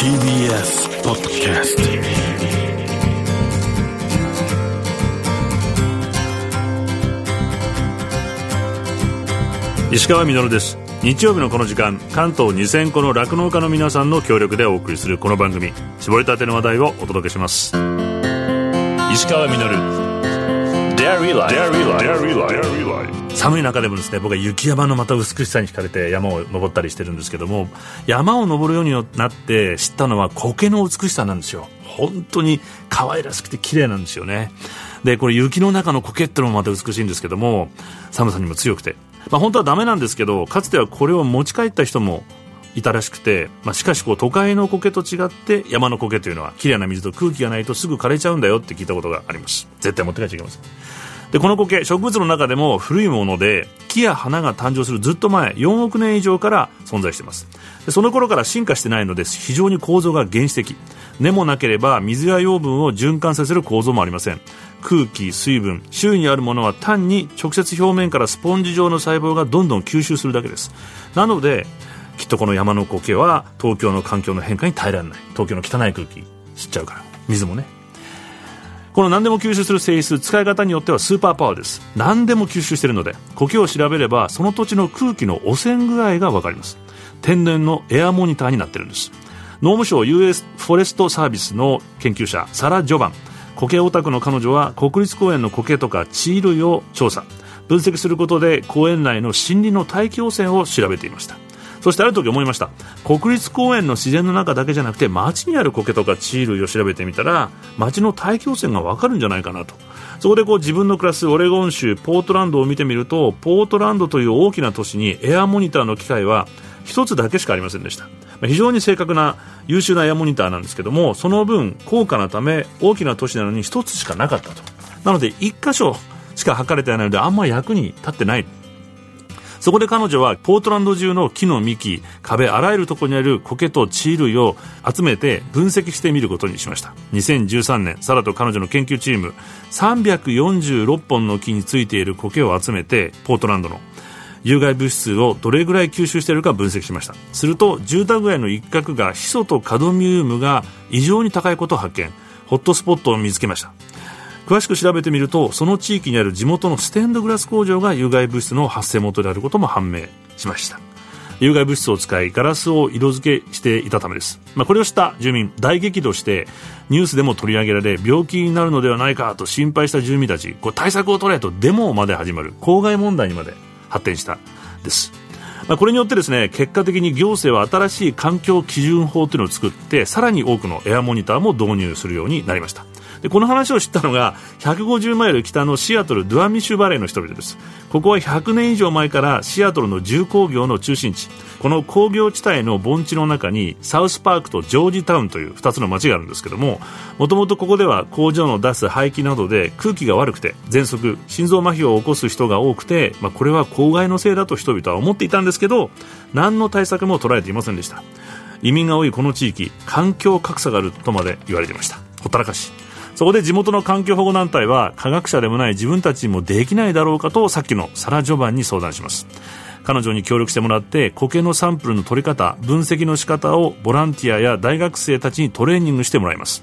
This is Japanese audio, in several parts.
TBS ポッドキャスト石川稔です日曜日のこの時間関東2000個の酪農家の皆さんの協力でお送りするこの番組絞りたての話題をお届けします石川稔寒い中でもですね僕は雪山のまた美しさに惹かれて山を登ったりしてるんですけども山を登るようになって知ったのは苔の美しさなんですよ。本当に可愛らしくて綺麗なんですよね。でこれ雪の中の苔ってのもまた美しいんですけども寒さにも強くて。まあ本当はダメなんですけどかつてはこれを持ち帰った人もいたらしくて、まあ、しかしこう都会の苔と違って山の苔というのは綺麗な水と空気がないとすぐ枯れちゃうんだよって聞いたことがあります。絶対持って帰っちゃいけません。でこの苔植物の中でも古いもので木や花が誕生するずっと前4億年以上から存在しています。でその頃から進化してないので非常に構造が原始的。根もなければ水や養分を循環させる構造もありません。空気水分周囲にあるものは単に直接表面からスポンジ状の細胞がどんどん吸収するだけです。なのできっとこの山の苔は東京の環境の変化に耐えられない。東京の汚い空気吸っちゃうから。水もね。この何でも吸収する性質使い方によってはスーパーパワーです。何でも吸収しているので苔を調べればその土地の空気の汚染具合が分かります。天然のエアモニターになってるんです。農務省 US フォレストサービスの研究者サラ・ジョバン。苔オタクの彼女は国立公園の苔とか地衣類を調査。分析することで公園内の森林の大気汚染を調べていました。そしてある時思いました。国立公園の自然の中だけじゃなくて街にある苔とか地類を調べてみたら街の大気汚染が分かるんじゃないかなと。そこでこう自分の暮らすオレゴン州ポートランドを見てみるとポートランドという大きな都市にエアモニターの機械は1つだけしかありませんでした。非常に正確な優秀なエアモニターなんですけどもその分高価なため大きな都市なのに1つしかなかったと。なので1箇所しか測れてないのであんま役に立ってない。そこで彼女はポートランド中の木の幹壁あらゆるところにある苔と地衣類を集めて分析してみることにしました。2013年サラと彼女の研究チーム346本の木についている苔を集めてポートランドの有害物質をどれぐらい吸収しているか分析しました。すると住宅街の一角がヒ素とカドミウムが異常に高いことを発見。ホットスポットを見つけました。詳しく調べてみるとその地域にある地元のステンドグラス工場が有害物質の発生元であることも判明しました。有害物質を使いガラスを色付けしていたためです、まあ、これをした住民大激怒してニュースでも取り上げられ病気になるのではないかと心配した住民たちこう対策を取れとデモまで始まる公害問題にまで発展したです。ま、これによってですね結果的に行政は新しい環境基準法というのを作ってさらに多くのエアモニターも導入するようになりました。でこの話を知ったのが150マイル北のシアトル・ドゥアミシュバレーの人々です。ここは100年以上前からシアトルの重工業の中心地。この工業地帯の盆地の中にサウスパークとジョージタウンという2つの町があるんですけどももともとここでは工場の出す排気などで空気が悪くて喘息心臓麻痺を起こす人が多くて、まあ、これは公害のせいだと人々は思っていたんですけど何の対策も取られていませんでした。移民が多いこの地域環境格差があるとまで言われていました。ほったらかし。そこで地元の環境保護団体は科学者でもない自分たちにもできないだろうかとさっきのサラ・ジョバンに相談します。彼女に協力してもらって苔のサンプルの取り方分析の仕方をボランティアや大学生たちにトレーニングしてもらいます。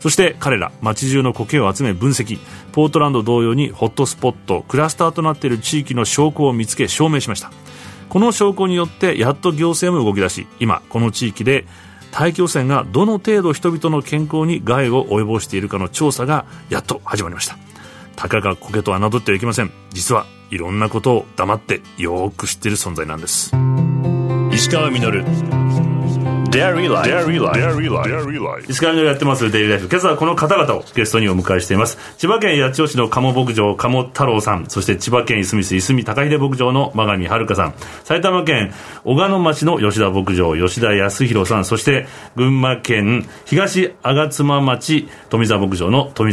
そして彼ら街中の苔を集め分析。ポートランド同様にホットスポットクラスターとなっている地域の証拠を見つけ証明しました。この証拠によってやっと行政も動き出し今この地域で大気汚染がどの程度人々の健康に害を及ぼしているかの調査がやっと始まりました。たかが苔と侮ってはいけません。実はいろんなことを黙ってよく知っている存在なんです。石川稔。石川のやってますデイリーライフ今朝はこの方々をゲストにお迎えしています。千葉県八千代市の鴨牧場鴨太郎さん。そして千葉県いすみ市いすみ高秀牧場の真上遥さん。埼玉県小鹿野町の吉田牧場吉田康弘さん。そして群馬県東吾妻町富澤牧場の富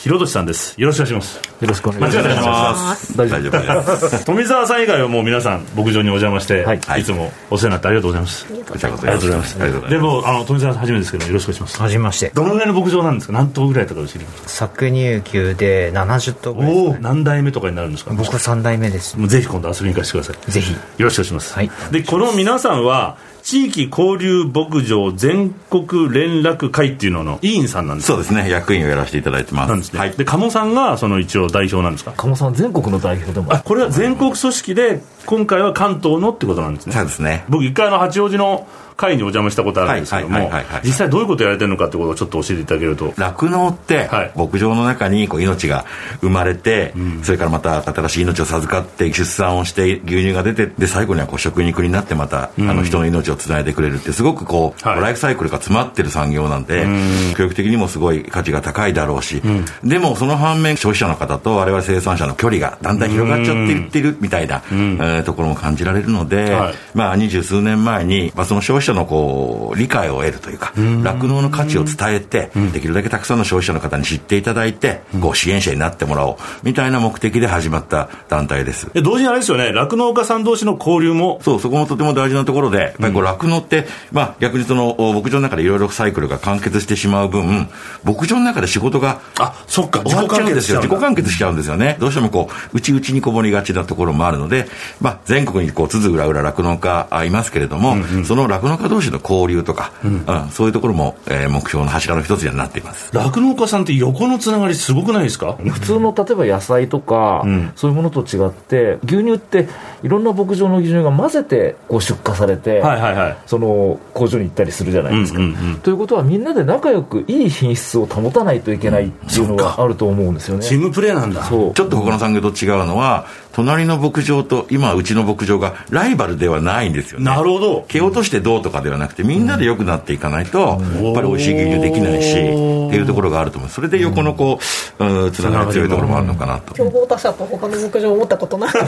澤広俊さんです。よろしくお願いします。よろしくお願いします。大丈夫。です。富澤さん以外はもう皆さん牧場にお邪魔して、はい、い。つもお世話になってありがとうございます。ありがとうございます。でもあの富澤さん初めてですけどよろしくお願いします。初めまして。どのぐらいの牧場なんですか？何頭ぐらいとか知ります搾乳牛で70頭ぐらいです、ね、お何代目とかになるんですか？僕は3代目です。もうぜひ今度遊びに行かせてください。ぜひ。よろしくお願いします、はい、でこの皆さんは地域交流牧場全国連絡会っていうのの委員さんなんですそうですね。役員をやらせていただいてます。なんですね、はい、で鴨さんがその一応代表なんですか？鴨さん全国の代表でもあこれは全国組織で今回は関東のってことなんですね。そうですね。僕一回あの八王子の会にお邪魔したことあるんですけども実際どういうことやられてるのかってことをちょっと教えていただけると。酪農って、はい、牧場の中にこう命が生まれて、うん、それからまた新しい命を授かって出産をして牛乳が出てで最後にはこう食肉になってまた、うん、あの人の命をつないでくれるってすごくこう、はい、ライフサイクルが詰まってる産業なんで、うん、教育的にもすごい価値が高いだろうし、でもその反面消費者の方と我々生産者の距離がだんだん広がっちゃっていってるみたいな、えー、ところも感じられるので、はい、まあ二十数年前に、まあ、その消費者のこう理解を得るというか酪農の価値を伝えてできるだけたくさんの消費者の方に知っていただいてこう支援者になってもらおうみたいな目的で始まった団体です。同時にあれですよね。酪農家さん同士の交流も。そうそこもとても大事なところでやっぱりこう酪農って、まあ、逆にその牧場の中でいろいろサイクルが完結してしまう分牧場の中で仕事があそっか自己完結しちゃうんですよね。どうしてもこう内々にこもりがちなところもあるので、まあ、全国にこうつづ裏裏酪農家いますけれども、うんうん、その酪農家同士の交流とか、うん、うん、そういうところも、えー、目標の柱の一つにはなっています。酪農家さんって横のつながりすごくないですか？普通の例えば野菜とか、うん、そういうものと違って牛乳っていろんな牧場の牛乳が混ぜてこう出荷されて、はいはいはい、その工場に行ったりするじゃないですか、うんうんうん、ということはみんなで仲良くいい品質を保たないといけないっていうのがあると思うんですよね、チームプレーなんだ。ちょっと他の産業と違うのは隣の牧場と今うちの牧場がライバルではないんですよね。なるほど。蹴落としてどうとかではなくてみんなで良くなっていかないと、やっぱり美味しい牛乳できないしっていうところがあると思う。それで横のこう、うん、つながり強いところもあるのかなと。競合他社と他の牧場を持ったことない。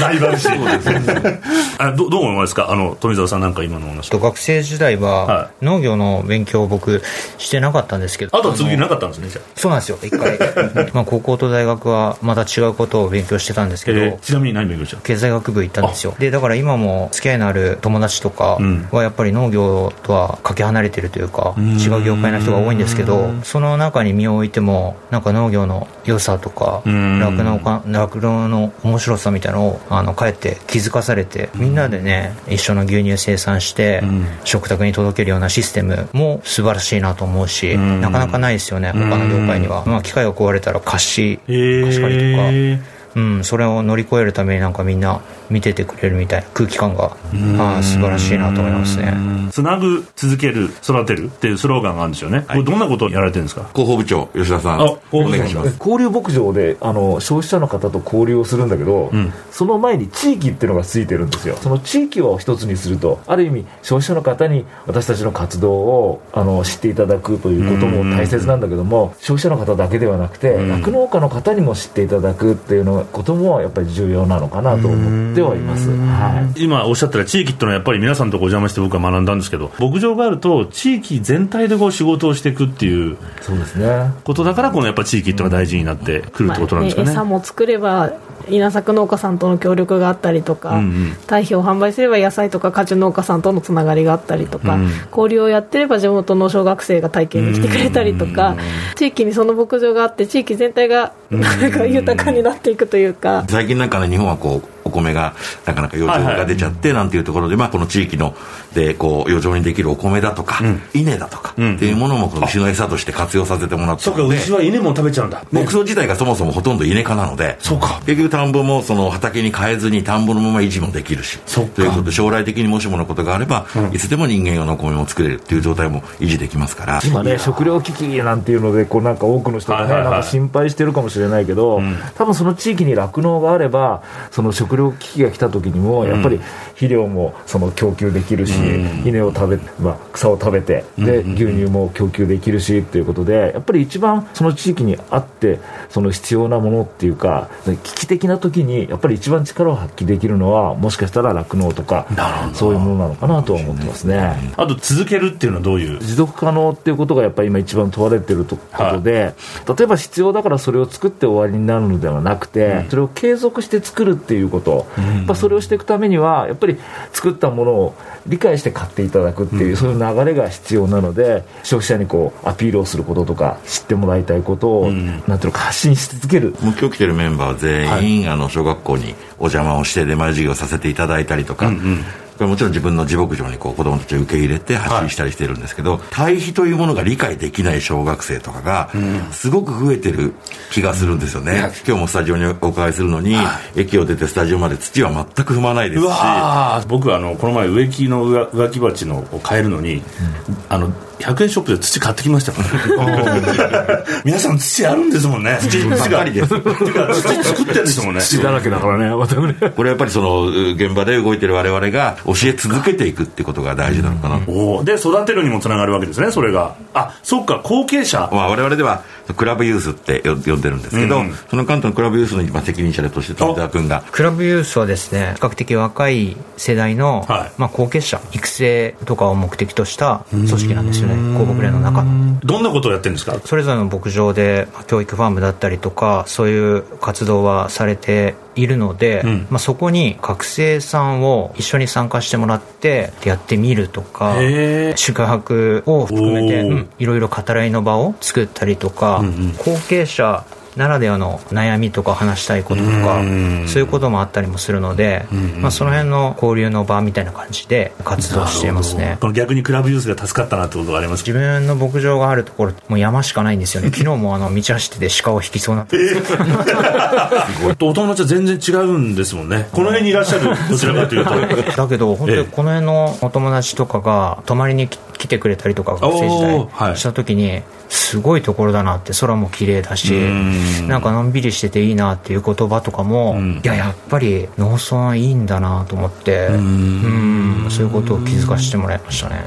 ライバル視あどどう思いますか？あの富澤さんなんか今の話。学生時代は農業の勉強を僕してなかったんですけど。あとは続きなかったんですねじゃそうなんですよ一回。まあ高校と大学はまた違うことを勉強してたんですけど、えー、ちなみに何勉強した？経済学部行ったんですよ。でだから今も付き合いのある友達とかはやっぱり農業とはかけ離れてるというか違う業界の人が多いんですけどその中に身を置いてもなんか農業の良さとか酪農か酪農の面白さみたいなのをあのかえって気づかされてみんなでね一緒の牛乳生産して食卓に届けるようなシステムも素晴らしいなと思うしなかなかないですよね他の業界には、まあ、機械が壊れたら貸し貸し借りとかうん、それを乗り越えるためになんかみんな見ててくれるみたいな空気感があ素晴らしいなと思いますね。つなぐ続ける育てるっていうスローガンがあるんですよね、はい、これどんなことをやられてるんですか？広報部長吉田さん。お願いします。交流牧場であの消費者の方と交流をするんだけど、うん、その前に地域っていうのがついてるんですよ。その地域を一つにするとある意味消費者の方に私たちの活動をあの知っていただくということも大切なんだけども消費者の方だけではなくて酪農家の方にも知っていただくっていうのこともやっぱり重要なのかなと思ってはいます。はい、今おっしゃったら地域っていうのはやっぱり皆さんとお邪魔して僕は学んだんですけど牧場があると地域全体でこう仕事をしていくっていうそうですね。ことだからこのやっぱ地域っていうのが大事になってくるってことなんですかね。まあ、餌も作れば稲作農家さんとの協力があったりとか、うんうん、堆肥を販売すれば野菜とか果樹農家さんとのつながりがあったりとか、うん、交流をやってれば地元の小学生が体験に来てくれたりとか、地域にその牧場があって地域全体がなんか豊かになっていくとというか、最近なんかね日本はこうお米がなかなか余剰が出ちゃってなんていうところで、まあ、この地域のでこう余剰にできるお米だとか、稲だとかっていうものもこの牛の餌として活用させてもらってそうか牛は稲も食べちゃうんだ。牧草自体がそもそもほとんど稲科なのでそうか。結局田んぼもその畑に変えずに田んぼのまま維持もできるしということで将来的にもしものことがあれば、いつでも人間用のお米も作れるっていう状態も維持できますから。今ね食糧危機なんていうのでこうなんか多くの人がね、なんか心配してるかもしれないけど、多分その地域に酪農があればその食食糧危機が来た時にもやっぱり肥料もその供給できるし、稲を食べ、まあ、草を食べてで牛乳も供給できるしということでやっぱり一番その地域にあってその必要なものっていうか危機的な時にやっぱり一番力を発揮できるのはもしかしたら酪農とかそういうものなのかなとは思ってますね。あと続けるっていうのはどういう？持続可能っていうことがやっぱり今一番問われてるとことで、はい、例えば必要だからそれを作って終わりになるのではなくて、うん、それを継続して作るっていうこと、うん、やっぱそれをしていくためにはやっぱり作ったものを理解して買っていただくっていう、うん、そういう流れが必要なので消費者にこうアピールをすることとか知ってもらいたいことを、うん、なんていうのか発信し続ける。今日来てるメンバー全員、はい、あの小学校にお邪魔をして出前授業させていただいたりとか、うんうんこれもちろん自分の自牧場にこう子供たちを受け入れて発信したりしてるんですけど、はい、対比というものが理解できない小学生とかがすごく増えてる気がするんですよね、うん、今日もスタジオにお伺いするのに、はい、駅を出てスタジオまで土は全く踏まないですし。僕あのこの前植木の植木鉢のを変えるのに、うん、あの100円ショップで土買ってきましたから皆さん土あるんですもんね。土ばかりです。土作ってるんですもんね。土だらけだからねこれやっぱりその現場で動いてる我々が教え続けていくってことが大事なのかな、うん、で育てるにもつながるわけですねそれが。あそっか後継者、まあ、我々ではクラブユースって呼んでるんですけど、うん、その関東のクラブユースの今責任者として富澤君が。クラブユースはですね比較的若い世代の、はい、まあ、後継者育成とかを目的とした組織なんですよね広告連の中。のどんなことをやってるんですか？それぞれの牧場で教育ファームだったりとかそういう活動はされているので、うん、まあ、そこに学生さんを一緒に参加してもらってやってみるとか宿泊を含めて、うん、いろいろ語らいの場を作ったりとか、うんうん、後継者ならではの悩みとか話したいこととかそういうこともあったりもするので、まあ、その辺の交流の場みたいな感じで活動していますね。この逆にクラブユースが助かったなってことがあります。自分の牧場があるところもう山しかないんですよね。昨日もあの道走ってて鹿を引きそうにな。って、えー、お友達は全然違うんですもんね。この辺にいらっしゃる？どちらかというと。だけど本当にこの辺のお友達とかが泊まりに来てくれたりとか学生時代した時に、すごいところだなって空も綺麗だしなんかのんびりしてていいなっていう言葉とかも、いややっぱり農村いいんだなと思ってうん。そういうことを気づかせてもらいましたね。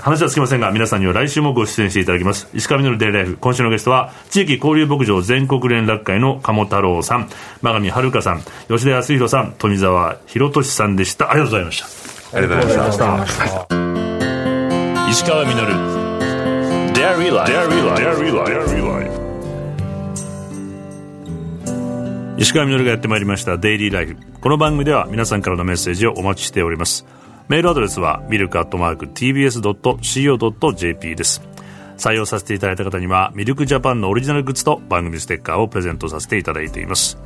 話はつきませんが皆さんには来週もご出演していただきます。石上のデイライフ今週のゲストは地域交流牧場全国連絡会の鴨太郎さん。真上遥さん吉田康弘さん富澤弘俊さんでした。ありがとうございました。ありがとうございました。石川稔 Dairy Life. Dairy Life. Dairy Life. 石川稔がやってまいりました。デイリーライフこの番組では皆さんからのメッセージをお待ちしております。メールアドレスはミルクアットマーク TBS.CO.JP です。採用させていただいた方にはミルクジャパンのオリジナルグッズと番組ステッカーをプレゼントさせていただいています。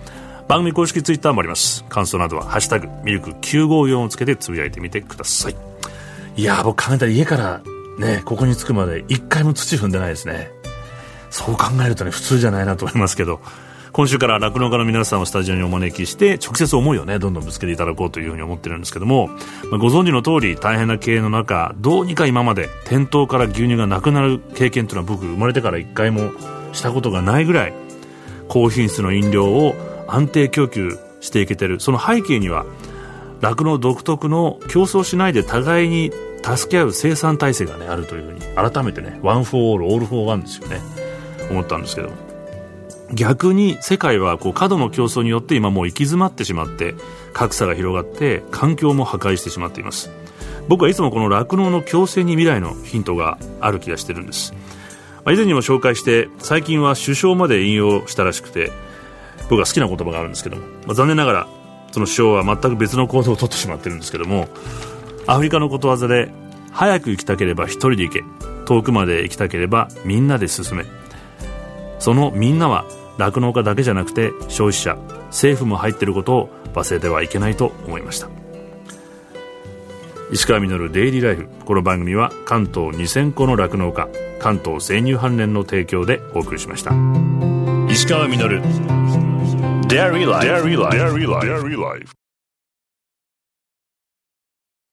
番組公式ツイッターもあります。感想などは「ハッシュタグミルク954」をつけてつぶやいてみてください。いや僕考えたら家からね、ここに着くまで一回も土踏んでないですね。そう考えるとね、普通じゃないなと思いますけど、今週から酪農家の皆さんをスタジオにお招きして、直接思いをね、どんどんぶつけていただこうというふうに思ってるんですけども、まあ、ご存知の通り、大変な経営の中、どうにか今まで店頭から牛乳がなくなる経験というのは僕、生まれてから一回もしたことがないぐらい、高品質の飲料を安定供給していけてる。その背景には、酪農独特の競争しないで互いに助け合う生産体制がねあるというふうに改めてね one for all, all for one ですよね思ったんですけど。逆に世界はこう過度の競争によって今もう行き詰まってしまって格差が広がって環境も破壊してしまっています。僕はいつもこの酪農の共生に未来のヒントがある気がしてるんです、まあ、以前にも紹介して最近は首相まで引用したらしくて僕が好きな言葉があるんですけども、まあ、残念ながらその首相は全く別の行動をとってしまってるんですけどもアフリカのことわざで早く行きたければ一人で行け遠くまで行きたければみんなで進めそのみんなは酪農家だけじゃなくて消費者政府も入っていることを忘れてはいけないと思いました石川稔デイリーライフこの番組は関東2000個の酪農家関東生乳関連の提供でお送りしました石川稔 Dairy Life. Dairy Life. Dairy Life.